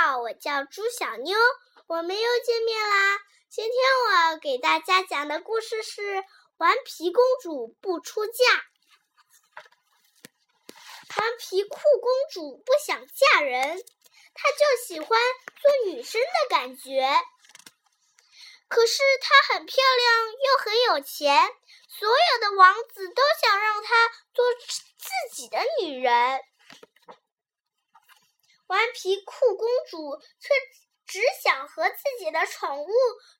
好，我叫朱小妞，我们又见面啦。今天我要给大家讲的故事是《顽皮公主不出嫁》。顽皮酷公主不想嫁人，她就喜欢做女生的感觉。可是她很漂亮又很有钱，所有的王子都想让她做自己的女人。顽皮酷公主却只想和自己的宠物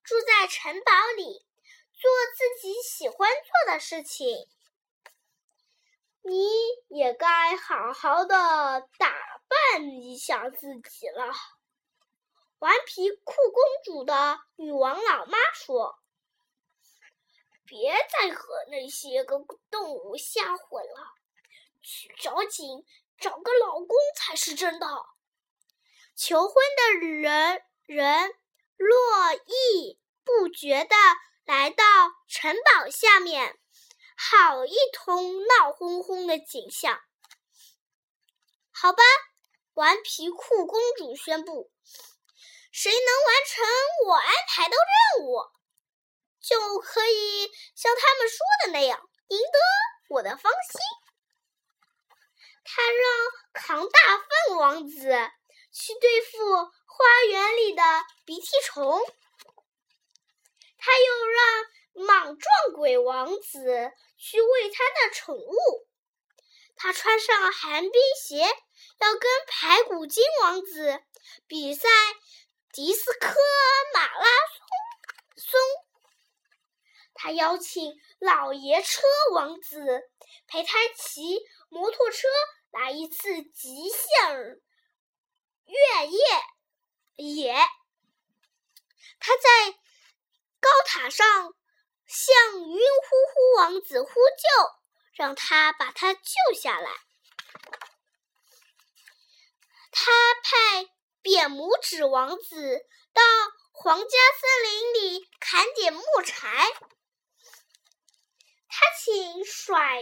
住在城堡里，做自己喜欢做的事情。你也该好好的打扮一下自己了。顽皮酷公主的女王老妈说：“别再和那些个动物瞎混了，去找井找个老公才是真的。”求婚的人人络绎不绝的来到城堡下面，好一通闹哄哄的景象。好吧，顽皮酷公主宣布：谁能完成我安排的任务，就可以像他们说的那样赢得我的芳心。他让扛大粪王子。去对付花园里的鼻涕虫，他又让莽撞鬼王子去喂他的宠物。他穿上寒冰鞋，要跟排骨精王子比赛迪斯科马拉松松。他邀请老爷车王子陪他骑摩托车来一次极限。月夜也，他在高塔上向晕乎乎王子呼救，让他把他救下来。他派扁拇指王子到皇家森林里砍点木柴。他请甩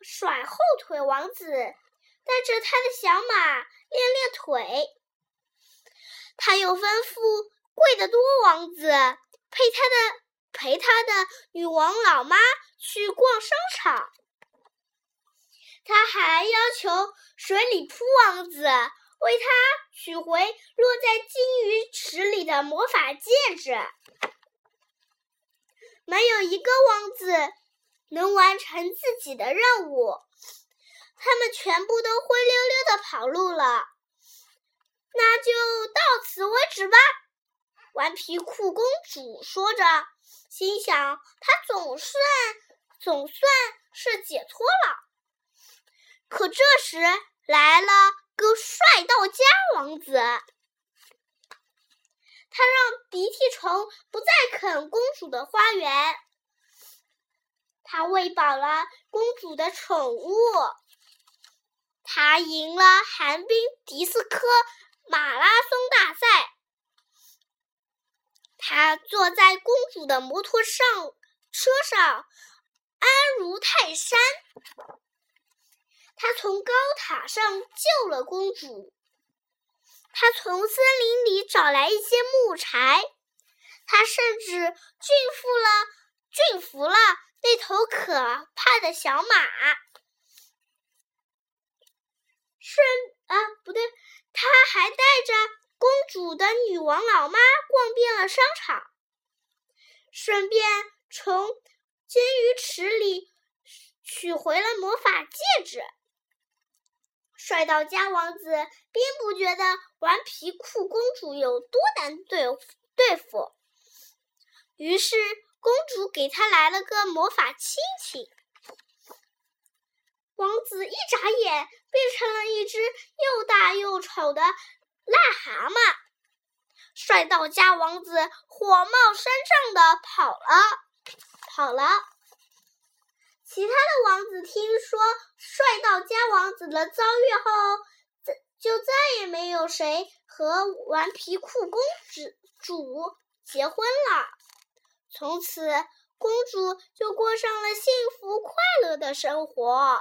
甩后腿王子带着他的小马。练练腿，他又吩咐贵得多王子陪他的陪他的女王老妈去逛商场。他还要求水里扑王子为他取回落在金鱼池里的魔法戒指。没有一个王子能完成自己的任务。他们全部都灰溜溜的跑路了，那就到此为止吧。顽皮酷公主说着，心想：她总算总算是解脱了。可这时来了个帅到家王子，他让鼻涕虫不再啃公主的花园，他喂饱了公主的宠物。他赢了寒冰迪斯科马拉松大赛。他坐在公主的摩托上车上，安如泰山。他从高塔上救了公主。他从森林里找来一些木柴。他甚至驯服了驯服了那头可怕的小马。顺啊，不对，他还带着公主的女王老妈逛遍了商场，顺便从金鱼池里取回了魔法戒指。帅到家王子并不觉得顽皮酷公主有多难对对付，于是公主给他来了个魔法亲亲。王子一眨眼变成了一只又大又丑的癞蛤蟆，帅到家王子火冒三丈的跑了，跑了。其他的王子听说帅到家王子的遭遇后，就再也没有谁和顽皮酷公主结婚了。从此，公主就过上了幸福快乐的生活。